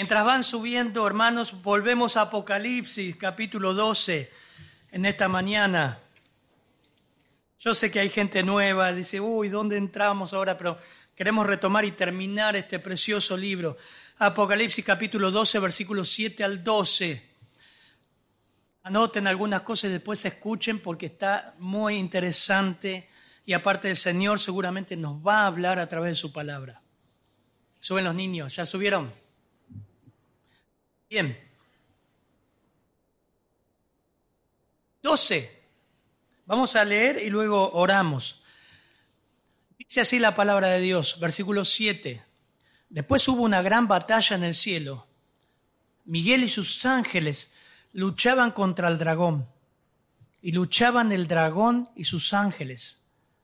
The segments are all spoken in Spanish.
Mientras van subiendo, hermanos, volvemos a Apocalipsis, capítulo 12, en esta mañana. Yo sé que hay gente nueva, dice, uy, ¿dónde entramos ahora? Pero queremos retomar y terminar este precioso libro. Apocalipsis, capítulo 12, versículos 7 al 12. Anoten algunas cosas y después escuchen porque está muy interesante y aparte el Señor seguramente nos va a hablar a través de su palabra. Suben los niños, ¿ya subieron? Bien. 12. Vamos a leer y luego oramos. Dice así la palabra de Dios, versículo 7. Después hubo una gran batalla en el cielo. Miguel y sus ángeles luchaban contra el dragón. Y luchaban el dragón y sus ángeles,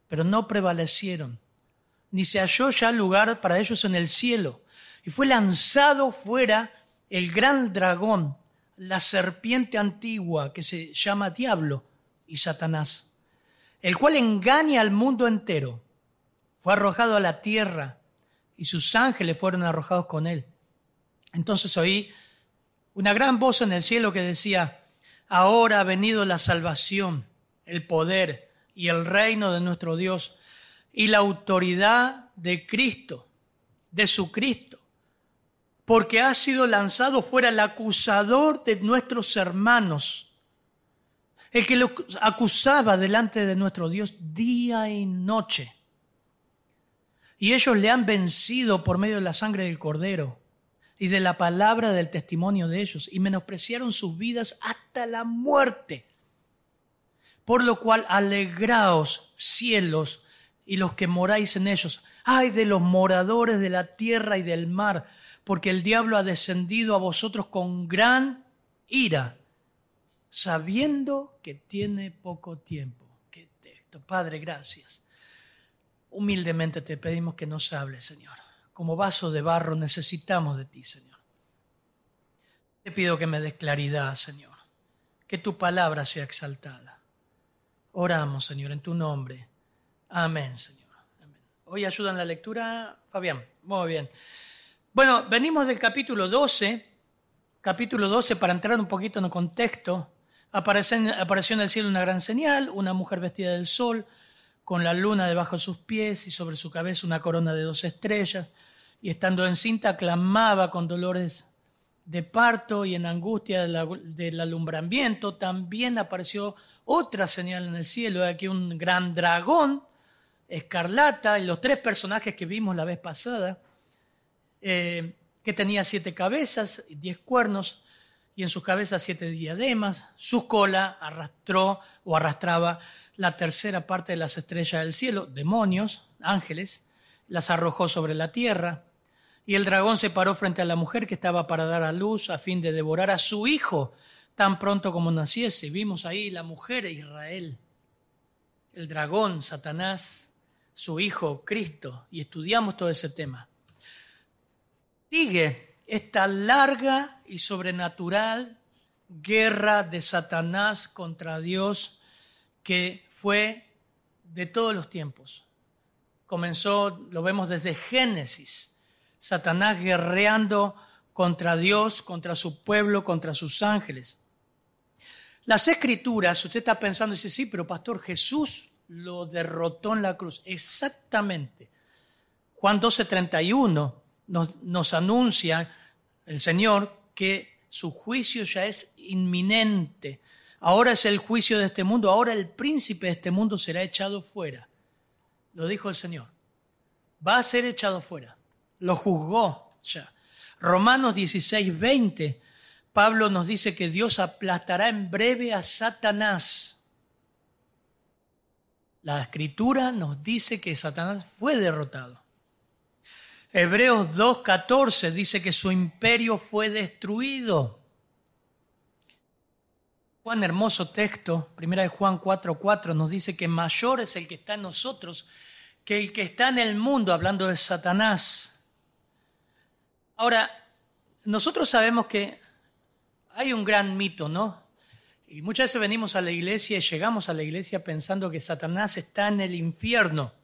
pero no prevalecieron. Ni se halló ya lugar para ellos en el cielo. Y fue lanzado fuera el gran dragón, la serpiente antigua que se llama Diablo y Satanás, el cual engaña al mundo entero. Fue arrojado a la tierra y sus ángeles fueron arrojados con él. Entonces oí una gran voz en el cielo que decía, ahora ha venido la salvación, el poder y el reino de nuestro Dios y la autoridad de Cristo, de su Cristo porque ha sido lanzado fuera el acusador de nuestros hermanos, el que lo acusaba delante de nuestro Dios día y noche. Y ellos le han vencido por medio de la sangre del cordero y de la palabra del testimonio de ellos, y menospreciaron sus vidas hasta la muerte. Por lo cual, alegraos, cielos, y los que moráis en ellos. Ay de los moradores de la tierra y del mar, porque el diablo ha descendido a vosotros con gran ira, sabiendo que tiene poco tiempo. Qué texto, Padre, gracias. Humildemente te pedimos que nos hables, Señor. Como vaso de barro necesitamos de ti, Señor. Te pido que me des claridad, Señor. Que tu palabra sea exaltada. Oramos, Señor, en tu nombre. Amén, Señor. Amén. Hoy ayudan la lectura, Fabián. Muy bien. Bueno, venimos del capítulo 12, capítulo 12 para entrar un poquito en el contexto. Apareció, en el cielo una gran señal, una mujer vestida del sol, con la luna debajo de sus pies y sobre su cabeza una corona de dos estrellas, y estando encinta clamaba con dolores de parto y en angustia del alumbramiento. También apareció otra señal en el cielo, aquí un gran dragón escarlata y los tres personajes que vimos la vez pasada eh, que tenía siete cabezas diez cuernos, y en sus cabezas siete diademas. Su cola arrastró o arrastraba la tercera parte de las estrellas del cielo, demonios, ángeles, las arrojó sobre la tierra. Y el dragón se paró frente a la mujer que estaba para dar a luz a fin de devorar a su hijo tan pronto como naciese. Vimos ahí la mujer de Israel, el dragón, Satanás, su hijo, Cristo, y estudiamos todo ese tema sigue esta larga y sobrenatural guerra de Satanás contra Dios que fue de todos los tiempos. Comenzó, lo vemos desde Génesis, Satanás guerreando contra Dios, contra su pueblo, contra sus ángeles. Las escrituras, usted está pensando, dice, sí, pero pastor, Jesús lo derrotó en la cruz. Exactamente. Juan 12, 31 nos, anuncia el Señor que su juicio ya es inminente. Ahora es el juicio de este mundo, ahora el príncipe de este mundo será echado fuera. Lo dijo el Señor. Va a ser echado fuera. Lo juzgó ya. Romanos 16, 20, Pablo nos dice que Dios aplastará en breve a Satanás. La escritura nos dice que Satanás fue derrotado. Hebreos 2.14 dice que su imperio fue destruido. Juan, hermoso texto, primera de Juan 4.4 nos dice que mayor es el que está en nosotros que el que está en el mundo, hablando de Satanás. Ahora, nosotros sabemos que hay un gran mito, ¿no? Y muchas veces venimos a la iglesia y llegamos a la iglesia pensando que Satanás está en el infierno,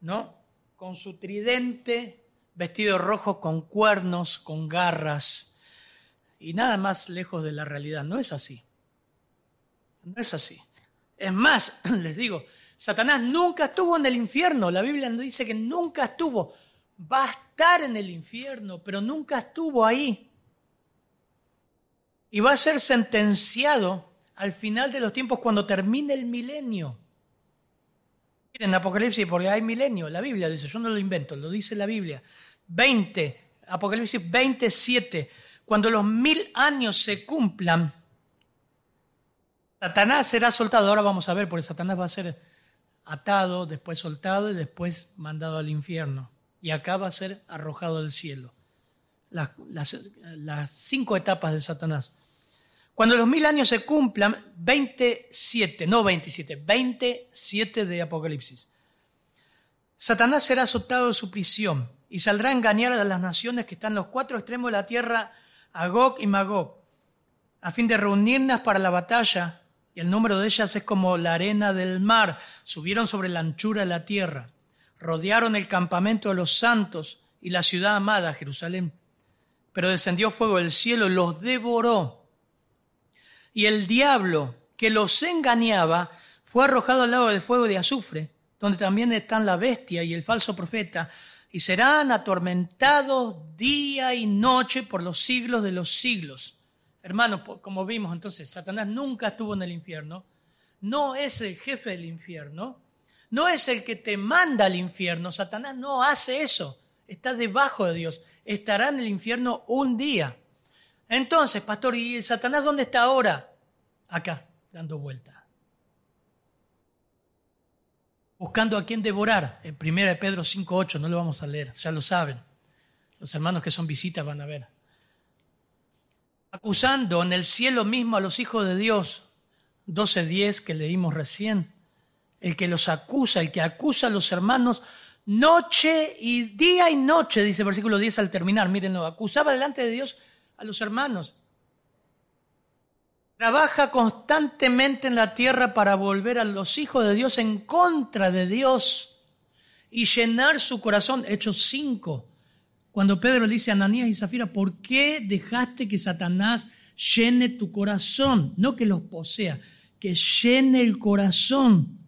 ¿no? Con su tridente vestido rojo con cuernos, con garras, y nada más lejos de la realidad. No es así. No es así. Es más, les digo, Satanás nunca estuvo en el infierno. La Biblia nos dice que nunca estuvo. Va a estar en el infierno, pero nunca estuvo ahí. Y va a ser sentenciado al final de los tiempos cuando termine el milenio. Miren, Apocalipsis, porque hay milenio, la Biblia dice, yo no lo invento, lo dice la Biblia. 20, Apocalipsis 27, cuando los mil años se cumplan, Satanás será soltado. Ahora vamos a ver, porque Satanás va a ser atado, después soltado y después mandado al infierno. Y acá va a ser arrojado del cielo. Las, las cinco etapas de Satanás. Cuando los mil años se cumplan, 27, no 27, 27 de Apocalipsis, Satanás será azotado de su prisión y saldrá a engañar a las naciones que están en los cuatro extremos de la tierra, Agog y Magog, a fin de reunirlas para la batalla, y el número de ellas es como la arena del mar, subieron sobre la anchura de la tierra, rodearon el campamento de los santos y la ciudad amada, Jerusalén. Pero descendió fuego del cielo y los devoró y el diablo que los engañaba fue arrojado al lago de fuego de azufre, donde también están la bestia y el falso profeta, y serán atormentados día y noche por los siglos de los siglos. Hermanos, como vimos entonces, Satanás nunca estuvo en el infierno, no es el jefe del infierno, no es el que te manda al infierno, Satanás no hace eso, está debajo de Dios, estará en el infierno un día. Entonces, pastor, ¿y Satanás dónde está ahora? Acá, dando vuelta. Buscando a quién devorar. En 1 Pedro 5.8, no lo vamos a leer, ya lo saben. Los hermanos que son visitas van a ver. Acusando en el cielo mismo a los hijos de Dios. 12.10 que leímos recién. El que los acusa, el que acusa a los hermanos noche y día y noche, dice el versículo 10 al terminar, mírenlo, acusaba delante de Dios a los hermanos. Trabaja constantemente en la tierra para volver a los hijos de Dios en contra de Dios y llenar su corazón. Hechos 5. Cuando Pedro dice a Ananías y Zafira, ¿por qué dejaste que Satanás llene tu corazón? No que los posea, que llene el corazón.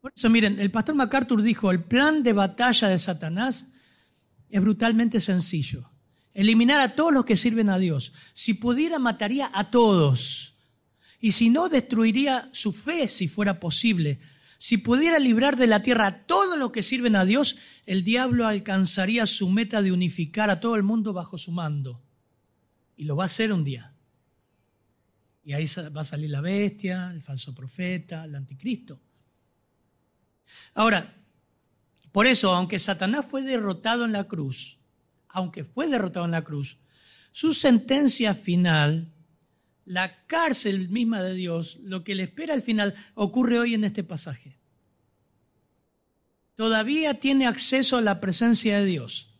Por eso, miren, el pastor MacArthur dijo, el plan de batalla de Satanás es brutalmente sencillo eliminar a todos los que sirven a Dios. Si pudiera, mataría a todos. Y si no, destruiría su fe si fuera posible. Si pudiera librar de la tierra a todos los que sirven a Dios, el diablo alcanzaría su meta de unificar a todo el mundo bajo su mando. Y lo va a hacer un día. Y ahí va a salir la bestia, el falso profeta, el anticristo. Ahora, por eso, aunque Satanás fue derrotado en la cruz, aunque fue derrotado en la cruz, su sentencia final, la cárcel misma de Dios, lo que le espera al final, ocurre hoy en este pasaje. Todavía tiene acceso a la presencia de Dios.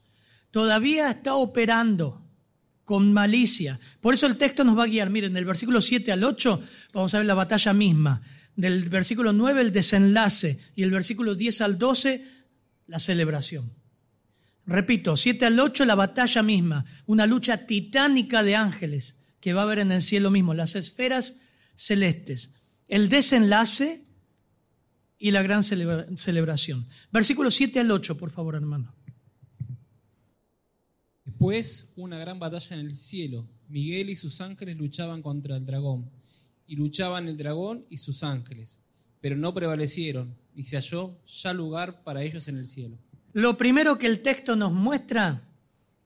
Todavía está operando con malicia. Por eso el texto nos va a guiar. Miren, del versículo 7 al 8 vamos a ver la batalla misma. Del versículo 9 el desenlace y el versículo 10 al 12 la celebración. Repito, 7 al 8 la batalla misma, una lucha titánica de ángeles que va a haber en el cielo mismo, las esferas celestes, el desenlace y la gran celebración. Versículo 7 al 8, por favor, hermano. Después, una gran batalla en el cielo. Miguel y sus ángeles luchaban contra el dragón, y luchaban el dragón y sus ángeles, pero no prevalecieron, y se halló ya lugar para ellos en el cielo. Lo primero que el texto nos muestra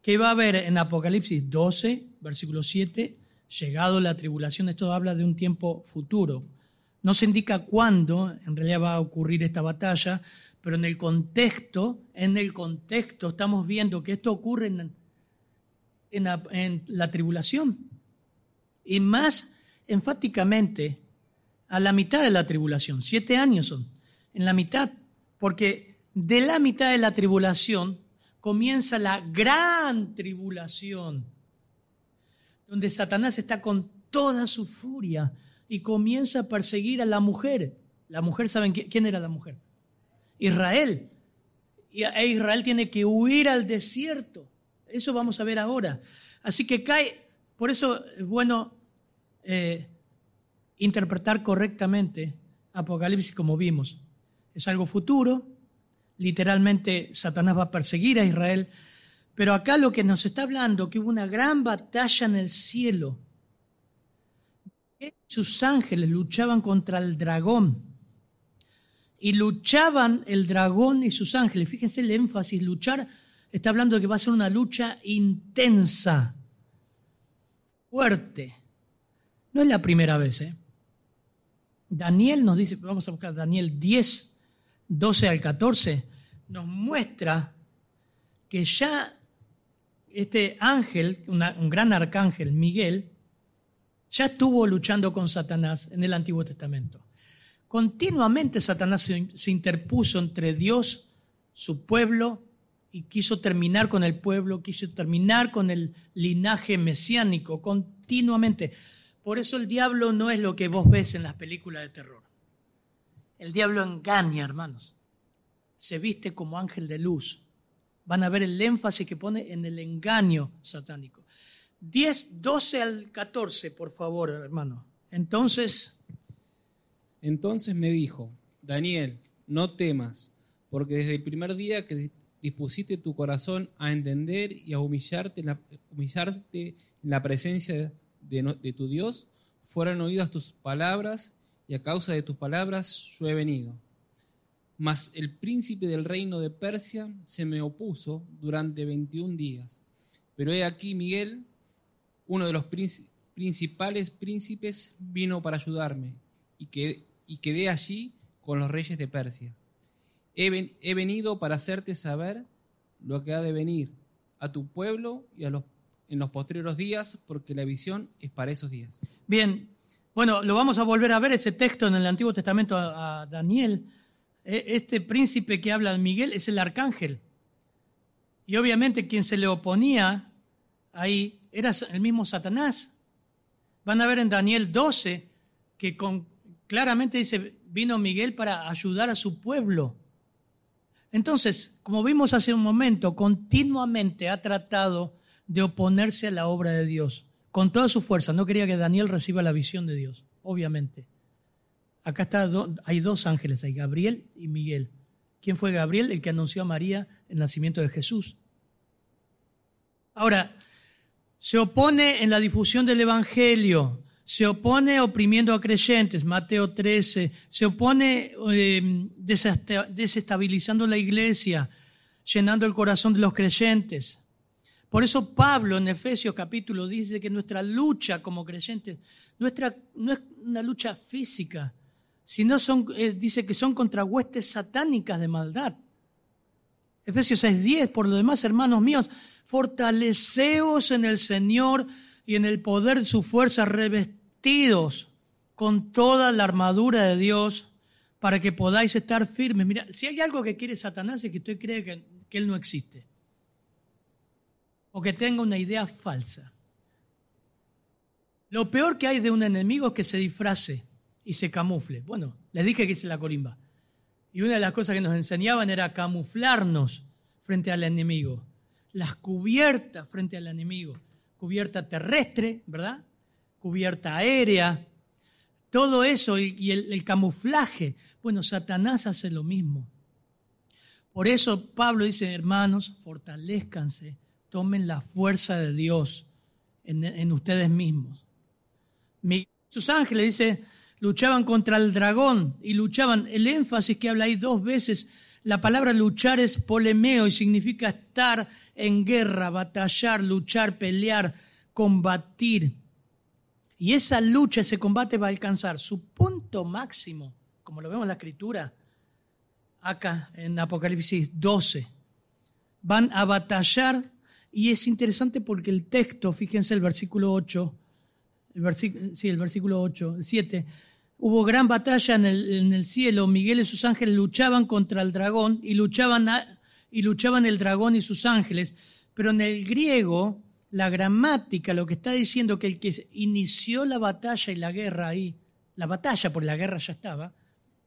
que va a haber en Apocalipsis 12, versículo 7, llegado la tribulación, esto habla de un tiempo futuro. No se indica cuándo en realidad va a ocurrir esta batalla, pero en el contexto, en el contexto estamos viendo que esto ocurre en, en, la, en la tribulación. Y más enfáticamente a la mitad de la tribulación, siete años son, en la mitad, porque de la mitad de la tribulación comienza la gran tribulación, donde Satanás está con toda su furia y comienza a perseguir a la mujer. La mujer, ¿saben quién era la mujer? Israel. e Israel tiene que huir al desierto. Eso vamos a ver ahora. Así que cae, por eso es bueno eh, interpretar correctamente Apocalipsis como vimos. Es algo futuro, literalmente Satanás va a perseguir a Israel, pero acá lo que nos está hablando, que hubo una gran batalla en el cielo. Sus ángeles luchaban contra el dragón. Y luchaban el dragón y sus ángeles. Fíjense el énfasis, luchar está hablando de que va a ser una lucha intensa, fuerte. No es la primera vez. ¿eh? Daniel nos dice, vamos a buscar Daniel 10, 12 al 14, nos muestra que ya este ángel, un gran arcángel, Miguel, ya estuvo luchando con Satanás en el Antiguo Testamento. Continuamente Satanás se, interpuso entre Dios, su pueblo, y quiso terminar con el pueblo, quiso terminar con el linaje mesiánico, continuamente. Por eso el diablo no es lo que vos ves en las películas de terror. El diablo engaña, hermanos. Se viste como ángel de luz. Van a ver el énfasis que pone en el engaño satánico. 10, 12 al 14, por favor, hermano. Entonces... Entonces me dijo, Daniel, no temas, porque desde el primer día que dispusiste tu corazón a entender y a humillarte, humillarte en la presencia de, tu Dios, fueron oídas tus palabras, y a causa de tus palabras yo he venido. Mas el príncipe del reino de Persia se me opuso durante 21 días. Pero he aquí Miguel, uno de los principales príncipes, vino para ayudarme y, que, y quedé allí con los reyes de Persia. He, he venido para hacerte saber lo que ha de venir a tu pueblo y a los en los posteriores días, porque la visión es para esos días. Bien, bueno, lo vamos a volver a ver ese texto en el Antiguo Testamento a, Daniel. E, este príncipe que habla Miguel es el arcángel. Y obviamente quien se le oponía ahí era el mismo Satanás. Van a ver en Daniel 12 que con, claramente dice, vino Miguel para ayudar a su pueblo. Entonces, como vimos hace un momento, continuamente ha tratado de oponerse a la obra de Dios con toda su fuerza. No quería que Daniel reciba la visión de Dios, obviamente. Acá está, hay dos ángeles, hay Gabriel y Miguel. ¿Quién fue Gabriel? El que anunció a María el nacimiento de Jesús. Ahora, se opone en la difusión del Evangelio, se opone oprimiendo a creyentes, Mateo 13, se opone eh, desestabilizando la iglesia, llenando el corazón de los creyentes. Por eso Pablo en Efesios capítulo dice que nuestra lucha como creyentes nuestra, no es una lucha física, sino son, eh, dice que son contra huestes satánicas de maldad. Efesios 6:10, por lo demás, hermanos míos, fortaleceos en el Señor y en el poder de su fuerza, revestidos con toda la armadura de Dios para que podáis estar firmes. Mira, si hay algo que quiere Satanás es que usted cree que Él no existe o que tenga una idea falsa. Lo peor que hay de un enemigo es que se disfrace y se camufle. Bueno, les dije que es la corimba. Y una de las cosas que nos enseñaban era camuflarnos frente al enemigo. Las cubiertas frente al enemigo. Cubierta terrestre, ¿verdad? Cubierta aérea. Todo eso y el, el camuflaje. Bueno, Satanás hace lo mismo. Por eso Pablo dice, hermanos, fortalezcanse tomen la fuerza de Dios en, ustedes mismos. sus ángeles, dice, luchaban contra el dragón y luchaban. El énfasis que habla ahí dos veces, la palabra luchar es polemeo y significa estar en guerra, batallar, luchar, pelear, combatir. Y esa lucha, ese combate va a alcanzar su punto máximo, como lo vemos en la escritura, acá en Apocalipsis 12. Van a batallar y es interesante porque el texto, fíjense el versículo 8, el sí, el versículo 8, el 7, hubo gran batalla en el, cielo, Miguel y sus ángeles luchaban contra el dragón y luchaban, y luchaban el dragón y sus ángeles, pero en el griego, la gramática, lo que está diciendo que el que inició la batalla y la guerra ahí, la batalla por la guerra ya estaba,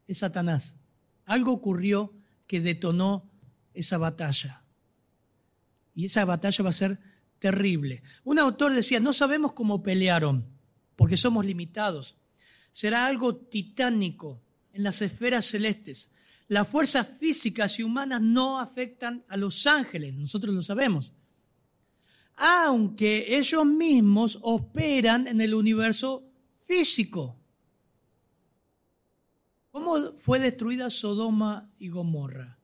es Satanás. Algo ocurrió que detonó esa batalla. Y esa batalla va a ser terrible. Un autor decía, no sabemos cómo pelearon, porque somos limitados. Será algo titánico en las esferas celestes. Las fuerzas físicas y humanas no afectan a los ángeles, nosotros lo sabemos. Aunque ellos mismos operan en el universo físico. ¿Cómo fue destruida Sodoma y Gomorra?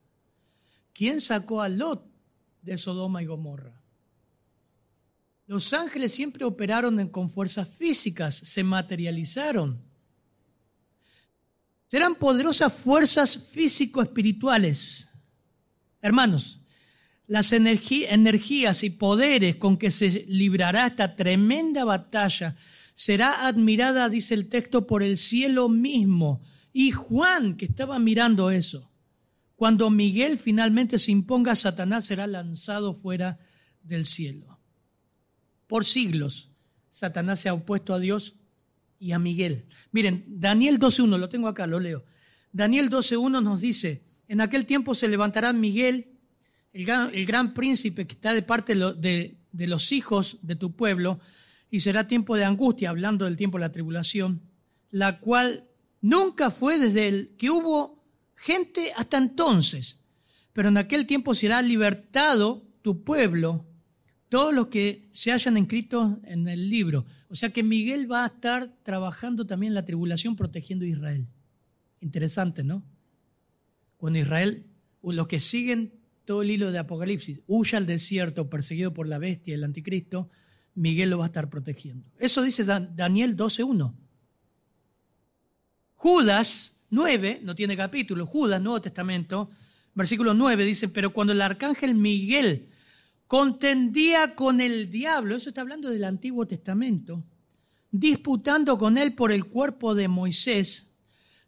¿Quién sacó a Lot de Sodoma y Gomorra? Los ángeles siempre operaron con fuerzas físicas, se materializaron. Serán poderosas fuerzas físico-espirituales. Hermanos, las energías y poderes con que se librará esta tremenda batalla será admirada, dice el texto, por el cielo mismo. Y Juan, que estaba mirando eso, cuando Miguel finalmente se imponga, Satanás será lanzado fuera del cielo. Por siglos, Satanás se ha opuesto a Dios y a Miguel. Miren, Daniel 12.1, lo tengo acá, lo leo. Daniel 12.1 nos dice, en aquel tiempo se levantará Miguel, el gran, príncipe que está de parte de, de los hijos de tu pueblo, y será tiempo de angustia, hablando del tiempo de la tribulación, la cual nunca fue desde el que hubo gente hasta entonces, pero en aquel tiempo será libertado tu pueblo, todos los que se hayan inscrito en el libro. O sea que Miguel va a estar trabajando también en la tribulación protegiendo a Israel. Interesante, ¿no? Cuando Israel, los que siguen todo el hilo de Apocalipsis, huya al desierto perseguido por la bestia, el anticristo, Miguel lo va a estar protegiendo. Eso dice Daniel 12.1. Judas 9, no tiene capítulo, Judas, Nuevo Testamento, versículo 9 dice, pero cuando el arcángel Miguel contendía con el diablo, eso está hablando del Antiguo Testamento, disputando con él por el cuerpo de Moisés,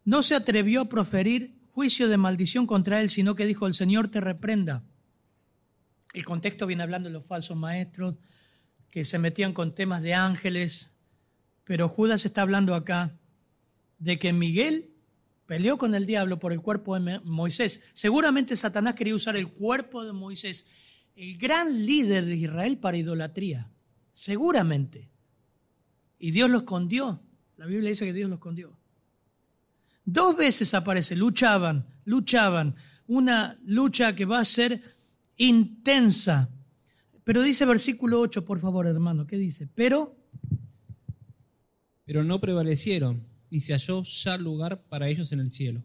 no se atrevió a proferir juicio de maldición contra él, sino que dijo, el Señor te reprenda. El contexto viene hablando de los falsos maestros que se metían con temas de ángeles, pero Judas está hablando acá de que Miguel peleó con el diablo por el cuerpo de Moisés. Seguramente Satanás quería usar el cuerpo de Moisés el gran líder de Israel para idolatría. Seguramente. Y Dios lo escondió. La Biblia dice que Dios lo escondió. Dos veces aparece, luchaban, luchaban. Una lucha que va a ser intensa. Pero dice versículo 8, por favor, hermano, ¿qué dice? Pero... Pero no prevalecieron, ni se halló ya lugar para ellos en el cielo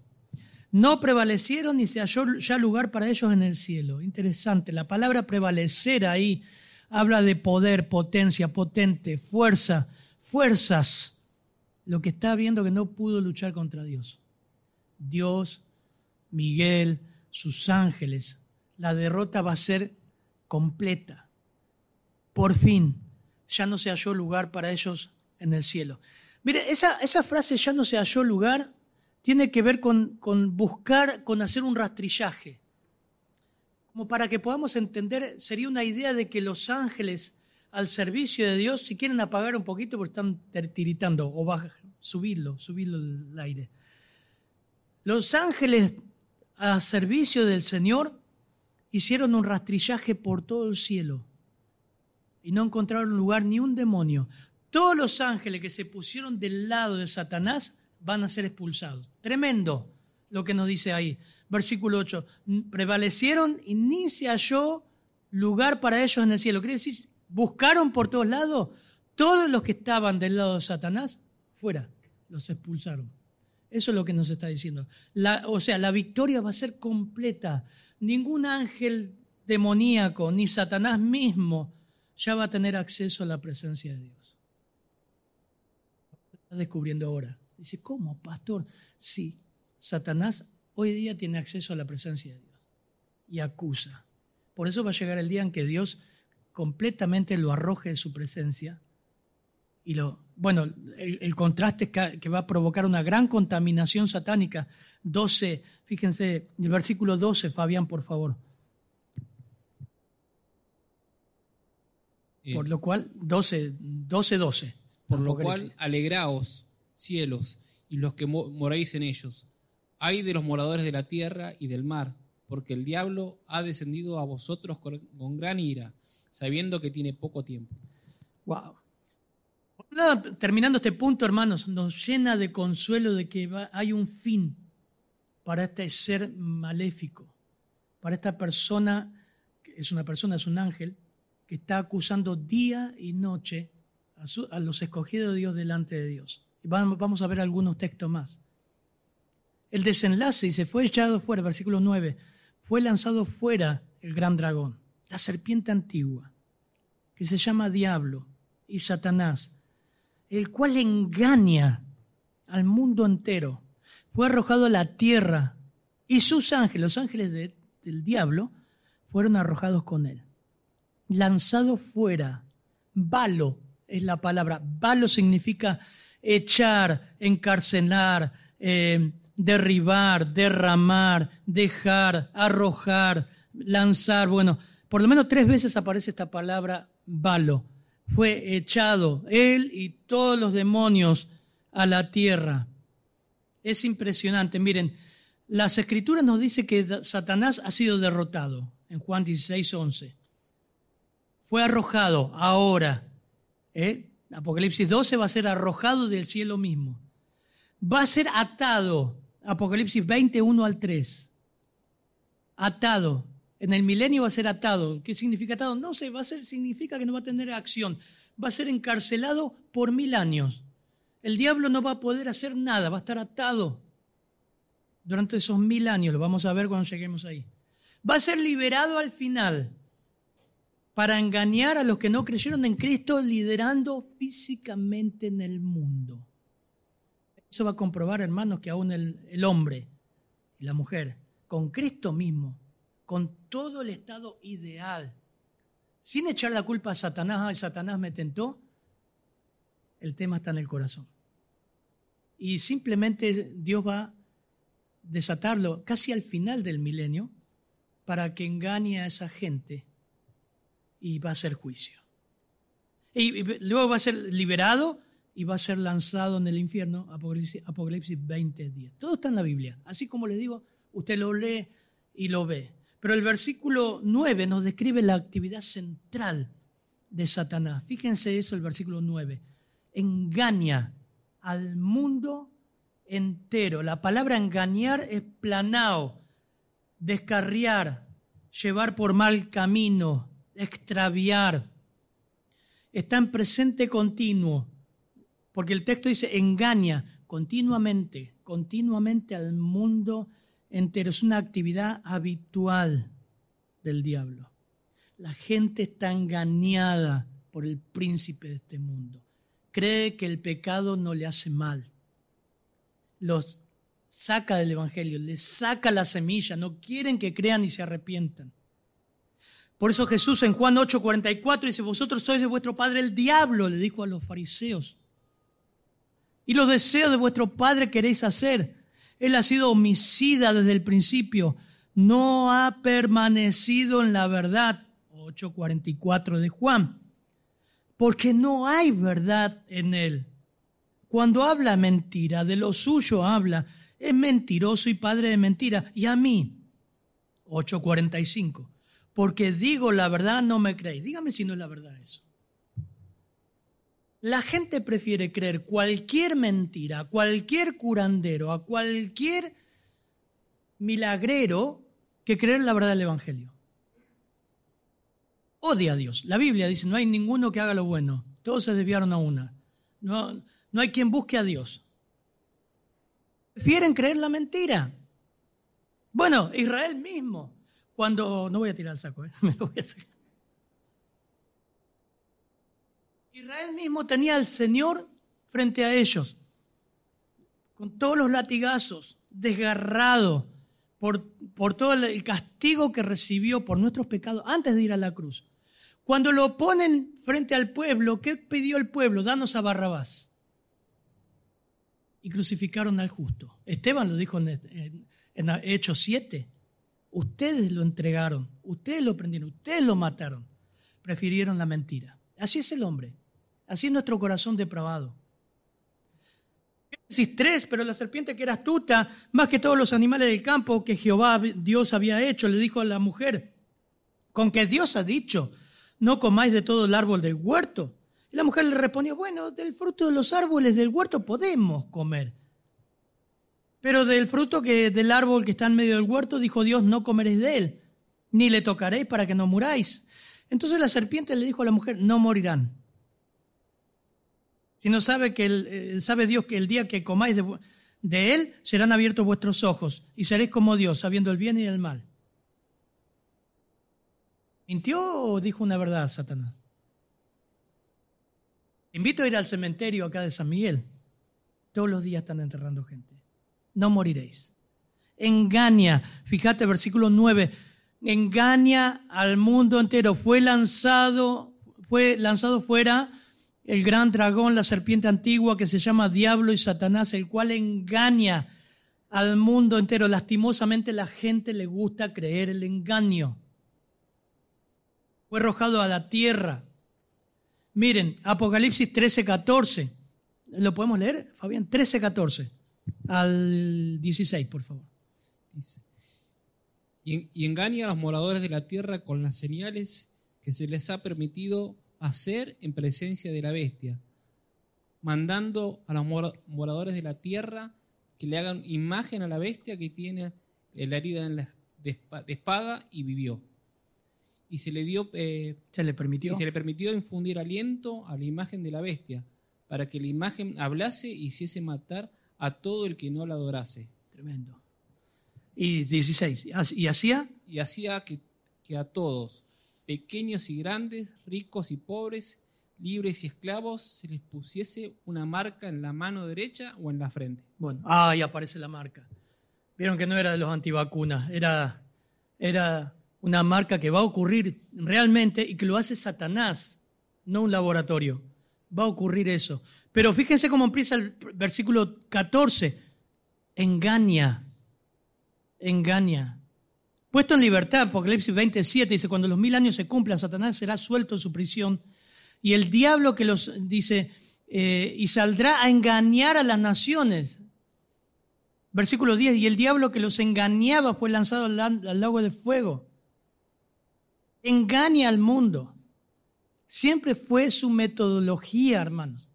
no prevalecieron ni se halló ya lugar para ellos en el cielo. Interesante, la palabra prevalecer ahí habla de poder, potencia, potente, fuerza, fuerzas. Lo que está viendo que no pudo luchar contra Dios. Dios, Miguel, sus ángeles. La derrota va a ser completa. Por fin, ya no se halló lugar para ellos en el cielo. Mire, esa, esa frase ya no se halló lugar tiene que ver con, buscar, con hacer un rastrillaje. Como para que podamos entender, sería una idea de que los ángeles al servicio de Dios, si quieren apagar un poquito porque están tiritando, o subirlo, subirlo al aire. Los ángeles al servicio del Señor hicieron un rastrillaje por todo el cielo y no encontraron lugar ni un demonio. Todos los ángeles que se pusieron del lado de Satanás van a ser expulsados. Tremendo lo que nos dice ahí. Versículo 8. Prevalecieron y ni se halló lugar para ellos en el cielo. Quiere decir, buscaron por todos lados. Todos los que estaban del lado de Satanás, fuera, los expulsaron. Eso es lo que nos está diciendo. o sea, la victoria va a ser completa. Ningún ángel demoníaco, ni Satanás mismo, ya va a tener acceso a la presencia de Dios. Está descubriendo ahora. Dice, ¿cómo, pastor? Sí, Satanás hoy día tiene acceso a la presencia de Dios y acusa. Por eso va a llegar el día en que Dios completamente lo arroje de su presencia y lo, bueno, el, contraste que, que va a provocar una gran contaminación satánica. 12, fíjense, el versículo 12, Fabián, por favor. Por lo cual, 12, 12, 12. Por lo cual, alegraos cielos y los que moráis en ellos. Hay de los moradores de la tierra y del mar, porque el diablo ha descendido a vosotros con, gran ira, sabiendo que tiene poco tiempo. Wow. Terminando este punto, hermanos, nos llena de consuelo de que hay un fin para este ser maléfico, para esta persona, que es una persona, es un ángel, que está acusando día y noche a, su- a los escogidos de Dios delante de Dios. Vamos, a ver algunos textos más. El desenlace dice, fue echado fuera, versículo 9, fue lanzado fuera el gran dragón, la serpiente antigua, que se llama Diablo y Satanás, el cual engaña al mundo entero. Fue arrojado a la tierra y sus ángeles, los ángeles de- del diablo, fueron arrojados con él. Lanzado fuera. Balo es la palabra. Balo significa echar, encarcelar, eh, derribar, derramar, dejar, arrojar, lanzar. Bueno, por lo menos tres veces aparece esta palabra balo. Fue echado él y todos los demonios a la tierra. Es impresionante. Miren, las escrituras nos dice que Satanás ha sido derrotado en Juan 16, 11. Fue arrojado ahora. ¿eh? Apocalipsis 12 va a ser arrojado del cielo mismo. Va a ser atado. Apocalipsis 21 al 3. Atado. En el milenio va a ser atado. ¿Qué significa atado? No sé, va a ser, significa que no va a tener acción. Va a ser encarcelado por mil años. El diablo no va a poder hacer nada, va a estar atado durante esos mil años. Lo vamos a ver cuando lleguemos ahí. Va a ser liberado al final para engañar a los que no creyeron en Cristo, liderando físicamente en el mundo. Eso va a comprobar, hermanos, que aún el, hombre y la mujer, con Cristo mismo, con todo el estado ideal, sin echar la culpa a Satanás, ay, Satanás me tentó, el tema está en el corazón. Y simplemente Dios va a desatarlo casi al final del milenio para que engañe a esa gente y va a ser juicio. Y, luego va a ser liberado y va a ser lanzado en el infierno, Apocalipsis, Apocalipsis 20, 10. Todo está en la Biblia. Así como les digo, usted lo lee y lo ve. Pero el versículo 9 nos describe la actividad central de Satanás. Fíjense eso, el versículo 9. Engaña al mundo entero. La palabra engañar es planao, descarriar, llevar por mal camino, extraviar. Está en presente continuo, porque el texto dice engaña continuamente, continuamente al mundo entero. Es una actividad habitual del diablo. La gente está engañada por el príncipe de este mundo. Cree que el pecado no le hace mal. Los saca del Evangelio, les saca la semilla, no quieren que crean y se arrepientan. Por eso Jesús en Juan 8:44 dice, vosotros sois de vuestro padre el diablo, le dijo a los fariseos. Y los deseos de vuestro padre queréis hacer. Él ha sido homicida desde el principio, no ha permanecido en la verdad. 8:44 de Juan. Porque no hay verdad en él. Cuando habla mentira, de lo suyo habla, es mentiroso y padre de mentira. Y a mí, 8:45, porque digo la verdad, no me creéis. Dígame si no es la verdad eso. La gente prefiere creer cualquier mentira, a cualquier curandero, a cualquier milagrero, que creer la verdad del Evangelio. Odia a Dios. La Biblia dice, no hay ninguno que haga lo bueno. Todos se desviaron a una. No, no hay quien busque a Dios. Prefieren creer la mentira. Bueno, Israel mismo, cuando... No voy a tirar el saco, ¿eh? me lo voy a sacar. Israel mismo tenía al Señor frente a ellos, con todos los latigazos, desgarrado por, por todo el castigo que recibió por nuestros pecados antes de ir a la cruz. Cuando lo ponen frente al pueblo, ¿qué pidió el pueblo? Danos a Barrabás. Y crucificaron al justo. Esteban lo dijo en, en, en Hechos 7. Ustedes lo entregaron, ustedes lo prendieron, ustedes lo mataron. Prefirieron la mentira. Así es el hombre. Así es nuestro corazón depravado. Decís tres, pero la serpiente que era astuta, más que todos los animales del campo que Jehová Dios había hecho, le dijo a la mujer, con que Dios ha dicho, no comáis de todo el árbol del huerto. Y la mujer le respondió, bueno, del fruto de los árboles del huerto podemos comer. Pero del fruto que, del árbol que está en medio del huerto, dijo Dios, no comeréis de él, ni le tocaréis para que no muráis. Entonces la serpiente le dijo a la mujer, no morirán. Si no sabe, que eh, sabe Dios que el día que comáis de, de él, serán abiertos vuestros ojos y seréis como Dios, sabiendo el bien y el mal. ¿Mintió o dijo una verdad Satanás? Invito a ir al cementerio acá de San Miguel. Todos los días están enterrando gente. No moriréis. Engaña, fíjate versículo 9, engaña al mundo entero. Fue lanzado, fue lanzado fuera el gran dragón, la serpiente antigua que se llama Diablo y Satanás, el cual engaña al mundo entero. Lastimosamente la gente le gusta creer el engaño. Fue arrojado a la tierra. Miren, Apocalipsis 13, 14. ¿Lo podemos leer, Fabián? 13, 14 al 16, por favor. y engaña a los moradores de la tierra con las señales que se les ha permitido hacer en presencia de la bestia, mandando a los moradores de la tierra que le hagan imagen a la bestia que tiene la herida en la, de espada y vivió. Y se le dio eh, se le permitió y se le permitió infundir aliento a la imagen de la bestia para que la imagen hablase y hiciese matar a todo el que no la adorase. Tremendo. Y 16. ¿Y hacía? Y hacía que, que a todos, pequeños y grandes, ricos y pobres, libres y esclavos, se les pusiese una marca en la mano derecha o en la frente. Bueno, ahí aparece la marca. Vieron que no era de los antivacunas, era, era una marca que va a ocurrir realmente y que lo hace Satanás, no un laboratorio. Va a ocurrir eso. Pero fíjense cómo empieza el versículo 14. Engaña, engaña. Puesto en libertad, Apocalipsis 27 dice, cuando los mil años se cumplan, Satanás será suelto en su prisión y el diablo que los dice, eh, y saldrá a engañar a las naciones. Versículo 10, y el diablo que los engañaba fue lanzado al lago de fuego. Engaña al mundo. Siempre fue su metodología, hermanos.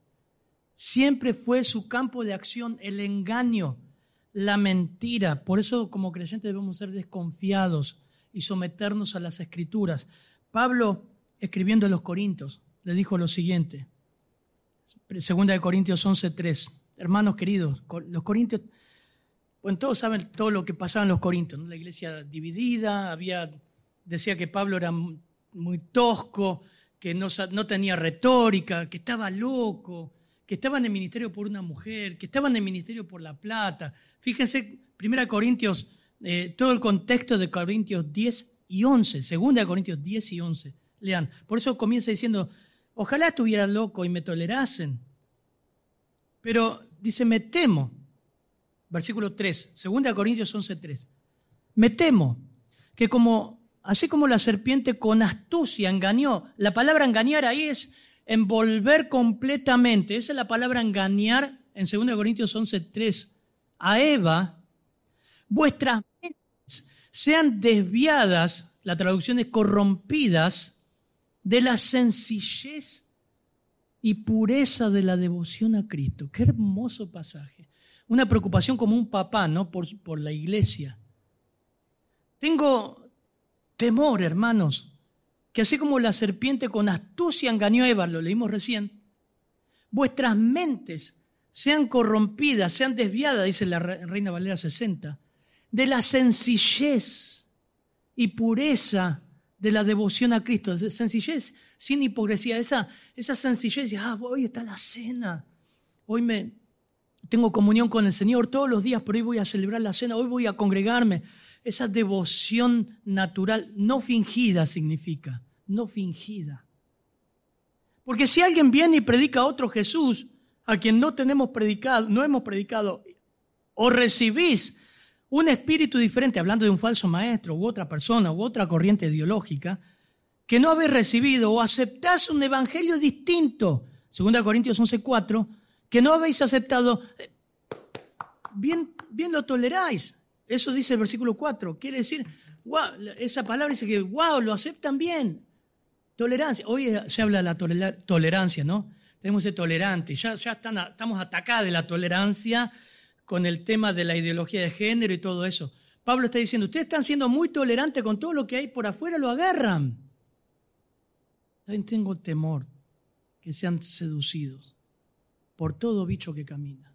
Siempre fue su campo de acción, el engaño la mentira. Por eso como creyentes debemos ser desconfiados y someternos a las escrituras. Pablo, escribiendo a los Corintios, le dijo lo siguiente. Segunda de Corintios 11.3. Hermanos queridos, los Corintios, bueno, todos saben todo lo que pasaba en los Corintios. La iglesia dividida, había, decía que Pablo era muy tosco, que no, no tenía retórica, que estaba loco, que estaba en ministerio por una mujer, que estaba en ministerio por la plata, Fíjense, 1 Corintios, eh, todo el contexto de Corintios 10 y 11, 2 Corintios 10 y 11. Lean, por eso comienza diciendo, ojalá estuviera loco y me tolerasen. Pero dice, me temo, versículo 3, 2 Corintios 11, 3, me temo que como, así como la serpiente con astucia engañó, la palabra engañar ahí es envolver completamente, esa es la palabra engañar en 2 Corintios 11, 3 a Eva, vuestras mentes sean desviadas, la traducción es corrompidas, de la sencillez y pureza de la devoción a Cristo. Qué hermoso pasaje. Una preocupación como un papá, ¿no? Por, por la iglesia. Tengo temor, hermanos, que así como la serpiente con astucia engañó a Eva, lo leímos recién, vuestras mentes sean corrompidas, sean desviadas, dice la Reina Valera 60, de la sencillez y pureza de la devoción a Cristo. Sencillez sin hipocresía, esa, esa sencillez, ah, hoy está la cena, hoy me tengo comunión con el Señor todos los días, pero hoy voy a celebrar la cena, hoy voy a congregarme. Esa devoción natural, no fingida significa, no fingida. Porque si alguien viene y predica a otro Jesús, a quien no tenemos predicado, no hemos predicado, o recibís un espíritu diferente, hablando de un falso maestro u otra persona u otra corriente ideológica, que no habéis recibido o aceptás un evangelio distinto, 2 Corintios 11:4, que no habéis aceptado, bien, bien lo toleráis. Eso dice el versículo 4. Quiere decir, wow, esa palabra dice que, wow, lo aceptan bien. Tolerancia. Hoy se habla de la tolerancia, ¿no? Tenemos ese tolerante. Ya, ya están, estamos atacados de la tolerancia con el tema de la ideología de género y todo eso. Pablo está diciendo, ustedes están siendo muy tolerantes con todo lo que hay por afuera, lo agarran. También tengo temor que sean seducidos por todo bicho que camina,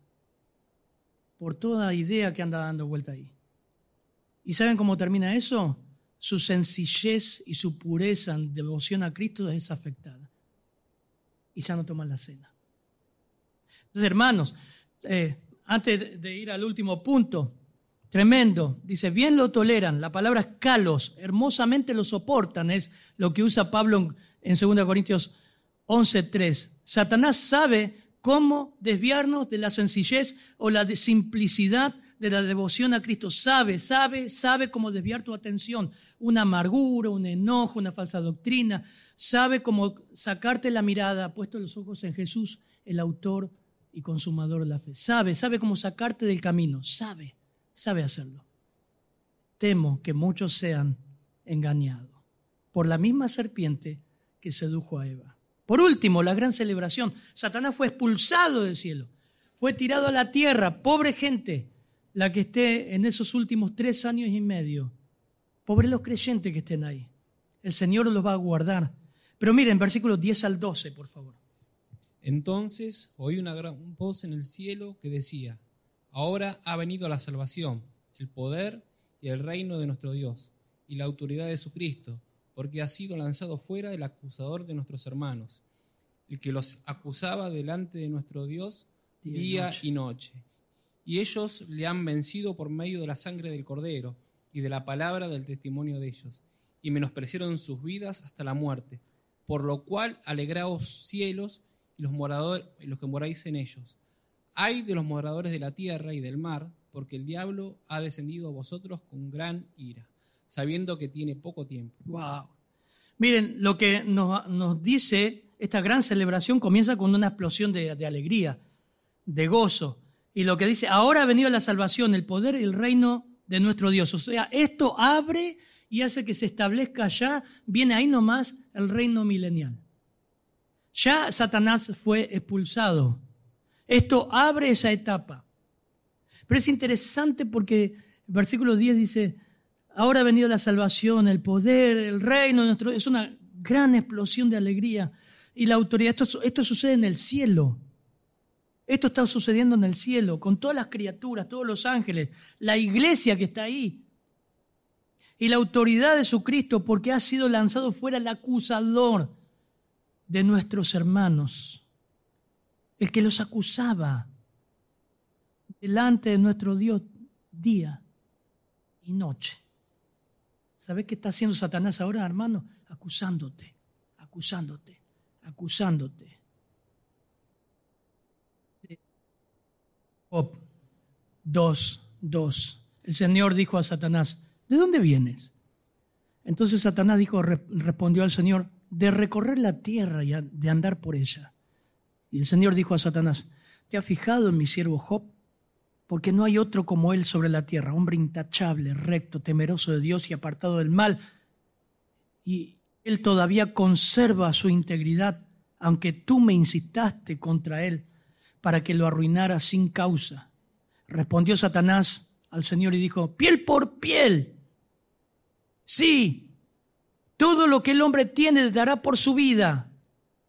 por toda idea que anda dando vuelta ahí. ¿Y saben cómo termina eso? Su sencillez y su pureza en devoción a Cristo es afectada. Y ya no toman la cena. Entonces, hermanos, eh, antes de ir al último punto, tremendo, dice, bien lo toleran, la palabra es calos, hermosamente lo soportan, es lo que usa Pablo en 2 Corintios 11.3. Satanás sabe cómo desviarnos de la sencillez o la simplicidad de la devoción a Cristo. Sabe, sabe, sabe cómo desviar tu atención. Una amargura, un enojo, una falsa doctrina. Sabe cómo sacarte la mirada, puesto los ojos en Jesús, el autor y consumador de la fe. Sabe, sabe cómo sacarte del camino. Sabe, sabe hacerlo. Temo que muchos sean engañados por la misma serpiente que sedujo a Eva. Por último, la gran celebración. Satanás fue expulsado del cielo, fue tirado a la tierra. Pobre gente la que esté en esos últimos tres años y medio. Pobre los creyentes que estén ahí. El Señor los va a guardar. Pero miren, versículos 10 al 12, por favor. Entonces oí una gran voz en el cielo que decía, ahora ha venido la salvación, el poder y el reino de nuestro Dios y la autoridad de su Cristo porque ha sido lanzado fuera el acusador de nuestros hermanos, el que los acusaba delante de nuestro Dios día, y, noche. y ellos le han vencido por medio de la sangre del cordero y de la palabra del testimonio de ellos, y menospreciaron sus vidas hasta la muerte. Por lo cual alegraos cielos y los moradores y los que moráis en ellos. Hay de los moradores de la tierra y del mar, porque el diablo ha descendido a vosotros con gran ira sabiendo que tiene poco tiempo. Wow. Miren, lo que nos, dice esta gran celebración comienza con una explosión de, alegría, de gozo. Y lo que dice, ahora ha venido la salvación, el poder y el reino de nuestro Dios. O sea, esto abre y hace que se establezca ya, viene ahí nomás el reino milenial. Ya Satanás fue expulsado. Esto abre esa etapa. Pero es interesante porque el versículo 10 dice, Ahora ha venido la salvación, el poder, el reino. Nuestro, es una gran explosión de alegría y la autoridad. Esto sucede en el cielo. Esto está sucediendo en el cielo, con todas las criaturas, todos los ángeles, la iglesia que está ahí. Y la autoridad de su Cristo, porque ha sido lanzado fuera el acusador de nuestros hermanos, el que los acusaba delante de nuestro Dios día y noche. ¿Sabes qué está haciendo Satanás ahora, hermano? Acusándote, acusándote, acusándote. Job 2, 2. El Señor dijo a Satanás, ¿de dónde vienes? Entonces Satanás respondió al Señor, de recorrer la tierra y de andar por ella. Y el Señor dijo a Satanás, ¿te has fijado en mi siervo Job? porque no hay otro como Él sobre la tierra, hombre intachable, recto, temeroso de Dios y apartado del mal. Y Él todavía conserva su integridad, aunque tú me insistaste contra Él para que lo arruinara sin causa. Respondió Satanás al Señor y dijo, piel por piel. Sí, todo lo que el hombre tiene dará por su vida.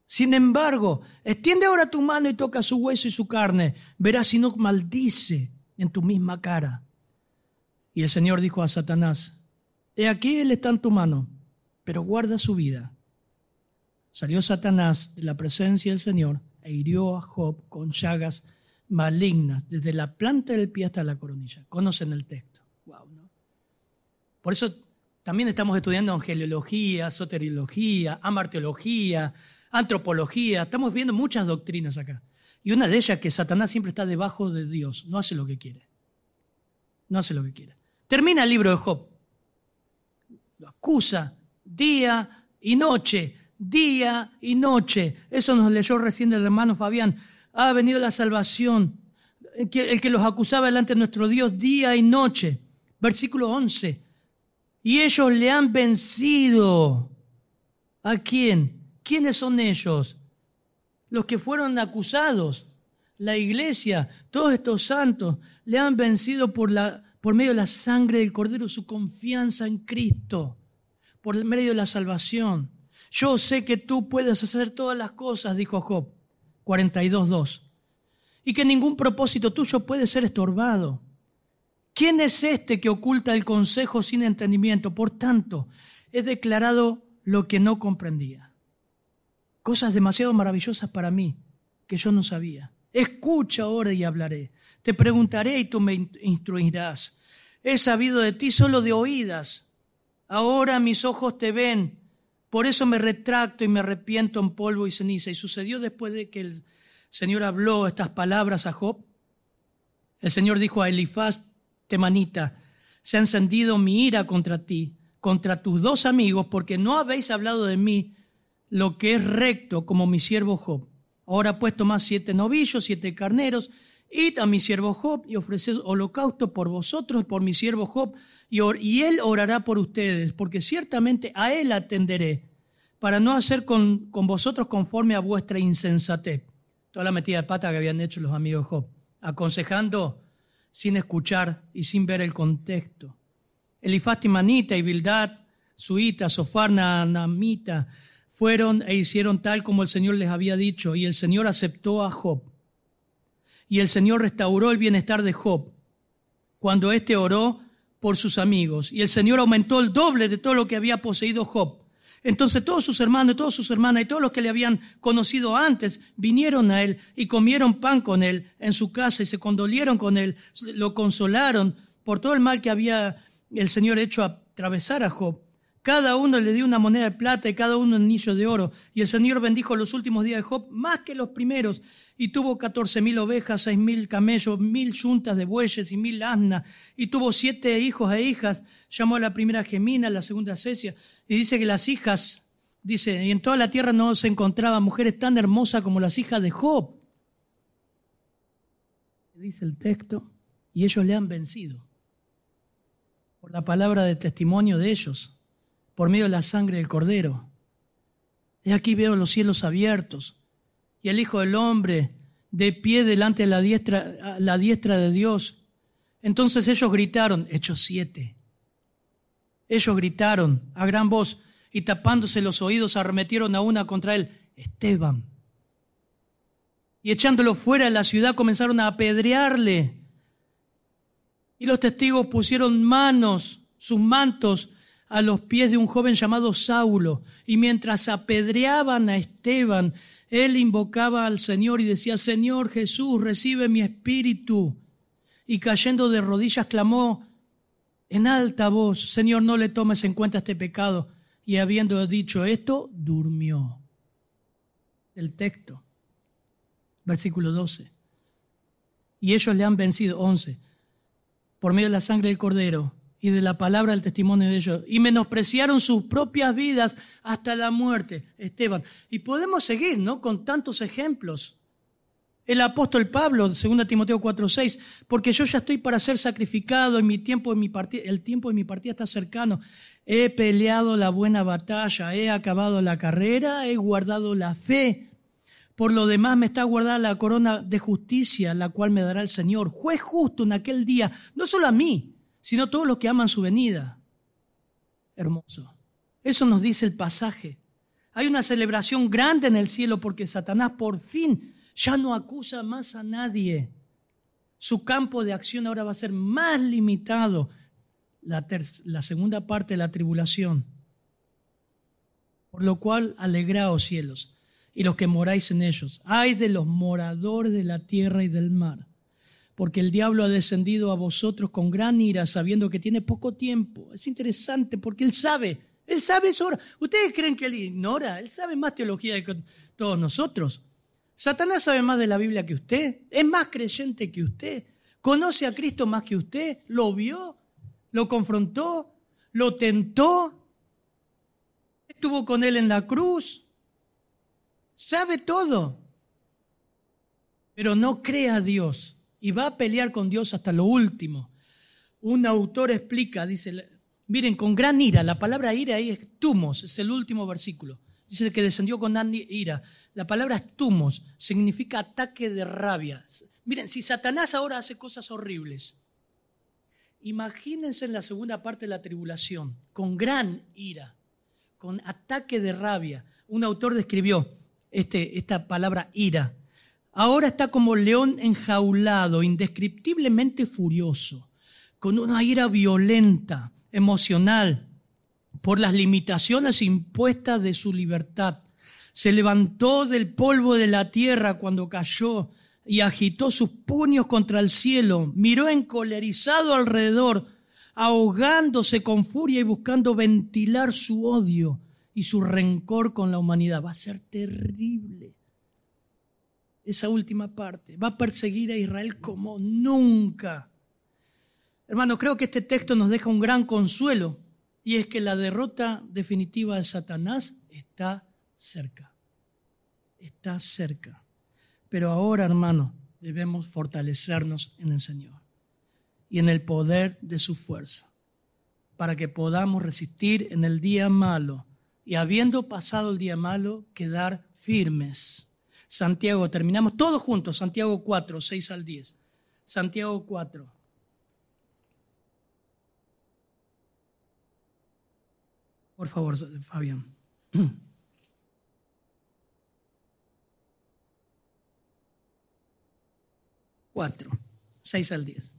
Sin embargo, extiende ahora tu mano y toca su hueso y su carne. Verás si no maldice en tu misma cara. Y el Señor dijo a Satanás, He aquí él está en tu mano, pero guarda su vida. Salió Satanás de la presencia del Señor e hirió a Job con llagas malignas, desde la planta del pie hasta la coronilla. Conocen el texto. Wow, ¿no? Por eso también estamos estudiando angeliología, soteriología, amarteología, antropología, estamos viendo muchas doctrinas acá. Y una de ellas que Satanás siempre está debajo de Dios, no hace lo que quiere. No hace lo que quiere. Termina el libro de Job. Lo acusa día y noche, día y noche. Eso nos leyó recién el hermano Fabián. Ha venido la salvación. el que los acusaba delante de nuestro Dios día y noche. Versículo 11. Y ellos le han vencido. ¿A quién? ¿Quiénes son ellos? Los que fueron acusados. La iglesia, todos estos santos, le han vencido por, la, por medio de la sangre del Cordero, su confianza en Cristo, por medio de la salvación. Yo sé que tú puedes hacer todas las cosas, dijo Job 42.2, y que ningún propósito tuyo puede ser estorbado. ¿Quién es este que oculta el consejo sin entendimiento? Por tanto, he declarado lo que no comprendía. Cosas demasiado maravillosas para mí que yo no sabía. Escucha ahora y hablaré. Te preguntaré y tú me instruirás. He sabido de ti solo de oídas. Ahora mis ojos te ven. Por eso me retracto y me arrepiento en polvo y ceniza. Y sucedió después de que el Señor habló estas palabras a Job. El Señor dijo a Elifaz, temanita, se ha encendido mi ira contra ti, contra tus dos amigos, porque no habéis hablado de mí lo que es recto como mi siervo Job. Ahora pues tomad siete novillos, siete carneros, id a mi siervo Job y ofreced holocausto por vosotros, por mi siervo Job, y, él orará por ustedes, porque ciertamente a él atenderé, para no hacer con, con vosotros conforme a vuestra insensatez. Toda la metida de pata que habían hecho los amigos Job, aconsejando sin escuchar y sin ver el contexto. Elifaz Timanita y Bildad, Suita, Sofarna, Namita, fueron e hicieron tal como el Señor les había dicho, y el Señor aceptó a Job. Y el Señor restauró el bienestar de Job cuando éste oró por sus amigos. Y el Señor aumentó el doble de todo lo que había poseído Job. Entonces todos sus hermanos, todas sus hermanas y todos los que le habían conocido antes vinieron a él y comieron pan con él en su casa y se condolieron con él, lo consolaron por todo el mal que había el Señor hecho atravesar a Job. Cada uno le dio una moneda de plata y cada uno un anillo de oro. Y el Señor bendijo los últimos días de Job más que los primeros. Y tuvo catorce mil ovejas, seis mil camellos, mil yuntas de bueyes y mil asnas. Y tuvo siete hijos e hijas. Llamó a la primera Gemina, a la segunda Cecia. Y dice que las hijas, dice, y en toda la tierra no se encontraban mujeres tan hermosas como las hijas de Job. Dice el texto, y ellos le han vencido por la palabra de testimonio de ellos por medio de la sangre del Cordero. Y aquí veo los cielos abiertos y el Hijo del Hombre de pie delante de la diestra, la diestra de Dios. Entonces ellos gritaron, Hechos siete. Ellos gritaron a gran voz y tapándose los oídos arremetieron a una contra él, Esteban. Y echándolo fuera de la ciudad comenzaron a apedrearle. Y los testigos pusieron manos, sus mantos a los pies de un joven llamado Saulo, y mientras apedreaban a Esteban, él invocaba al Señor y decía, Señor Jesús, recibe mi espíritu. Y cayendo de rodillas clamó en alta voz, Señor, no le tomes en cuenta este pecado. Y habiendo dicho esto, durmió. El texto, versículo 12. Y ellos le han vencido, 11, por medio de la sangre del cordero y de la palabra del testimonio de ellos, y menospreciaron sus propias vidas hasta la muerte, Esteban. Y podemos seguir, ¿no? Con tantos ejemplos. El apóstol Pablo, 2 Timoteo 4:6, porque yo ya estoy para ser sacrificado, en mi tiempo, en mi partida, el tiempo de mi partida está cercano. He peleado la buena batalla, he acabado la carrera, he guardado la fe. Por lo demás me está guardada la corona de justicia, la cual me dará el Señor, juez justo en aquel día, no solo a mí, sino todos los que aman su venida. Hermoso. Eso nos dice el pasaje. Hay una celebración grande en el cielo porque Satanás por fin ya no acusa más a nadie. Su campo de acción ahora va a ser más limitado. La, la segunda parte de la tribulación. Por lo cual, alegraos cielos y los que moráis en ellos. Ay de los moradores de la tierra y del mar porque el diablo ha descendido a vosotros con gran ira, sabiendo que tiene poco tiempo. Es interesante porque él sabe, él sabe eso. ¿Ustedes creen que él ignora? Él sabe más teología que todos nosotros. Satanás sabe más de la Biblia que usted, es más creyente que usted, conoce a Cristo más que usted, lo vio, lo confrontó, lo tentó, estuvo con él en la cruz, sabe todo, pero no cree a Dios y va a pelear con Dios hasta lo último. Un autor explica, dice, miren, con gran ira, la palabra ira ahí es tumos, es el último versículo. Dice que descendió con gran ira. La palabra tumos, significa ataque de rabia. Miren, si Satanás ahora hace cosas horribles, imagínense en la segunda parte de la tribulación, con gran ira, con ataque de rabia. Un autor describió este, esta palabra ira. Ahora está como león enjaulado, indescriptiblemente furioso, con una ira violenta, emocional, por las limitaciones impuestas de su libertad. Se levantó del polvo de la tierra cuando cayó y agitó sus puños contra el cielo, miró encolerizado alrededor, ahogándose con furia y buscando ventilar su odio y su rencor con la humanidad. Va a ser terrible esa última parte. Va a perseguir a Israel como nunca. Hermano, creo que este texto nos deja un gran consuelo y es que la derrota definitiva de Satanás está cerca. Está cerca. Pero ahora, hermano, debemos fortalecernos en el Señor y en el poder de su fuerza para que podamos resistir en el día malo y habiendo pasado el día malo, quedar firmes. Santiago, terminamos todos juntos, Santiago 4, 6 al 10. Santiago 4. Por favor, Fabián. Cuatro, seis al diez.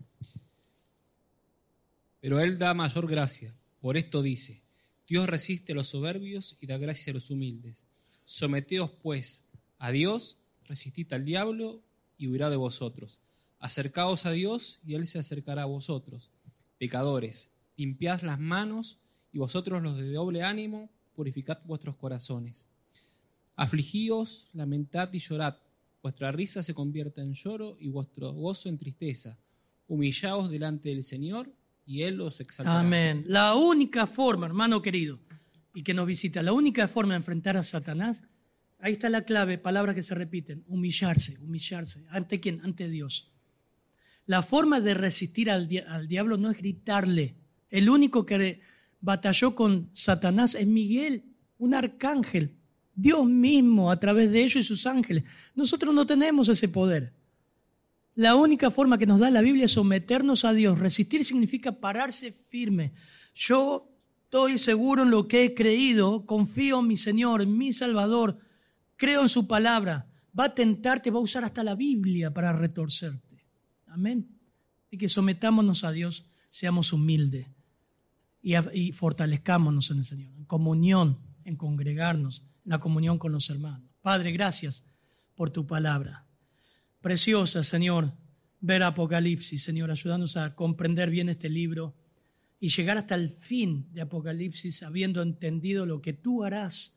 Pero Él da mayor gracia. Por esto dice, Dios resiste a los soberbios y da gracia a los humildes. Someteos, pues, a Dios, resistid al diablo y huirá de vosotros. Acercaos a Dios y Él se acercará a vosotros. Pecadores, limpiad las manos y vosotros los de doble ánimo, purificad vuestros corazones. Afligíos, lamentad y llorad. Vuestra risa se convierta en lloro y vuestro gozo en tristeza. Humillaos delante del Señor y Él os exaltará. Amén. La única forma, hermano querido, y que nos visita, la única forma de enfrentar a Satanás, ahí está la clave, palabras que se repiten, humillarse, humillarse. ¿Ante quién? Ante Dios. La forma de resistir al, diablo no es gritarle. El único que batalló con Satanás es Miguel, un arcángel, Dios mismo a través de ellos y sus ángeles. Nosotros no tenemos ese poder. La única forma que nos da la Biblia es someternos a Dios. Resistir significa pararse firme. Yo estoy seguro en lo que he creído, confío en mi Señor, en mi Salvador, creo en su palabra. Va a tentarte, va a usar hasta la Biblia para retorcerte. Amén. Así que sometámonos a Dios, seamos humildes y, y fortalezcámonos en el Señor, en comunión, en congregarnos, en la comunión con los hermanos. Padre, gracias por tu palabra. Preciosa, Señor, ver Apocalipsis, Señor, ayudándonos a comprender bien este libro y llegar hasta el fin de Apocalipsis habiendo entendido lo que tú harás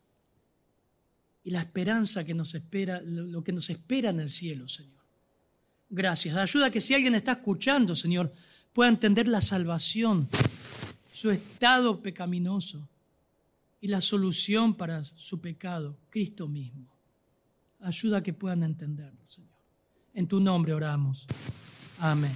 y la esperanza que nos espera, lo que nos espera en el cielo, Señor. Gracias. Ayuda que si alguien está escuchando, Señor, pueda entender la salvación, su estado pecaminoso y la solución para su pecado, Cristo mismo. Ayuda que puedan entenderlo, Señor. En tu nombre oramos. Amén.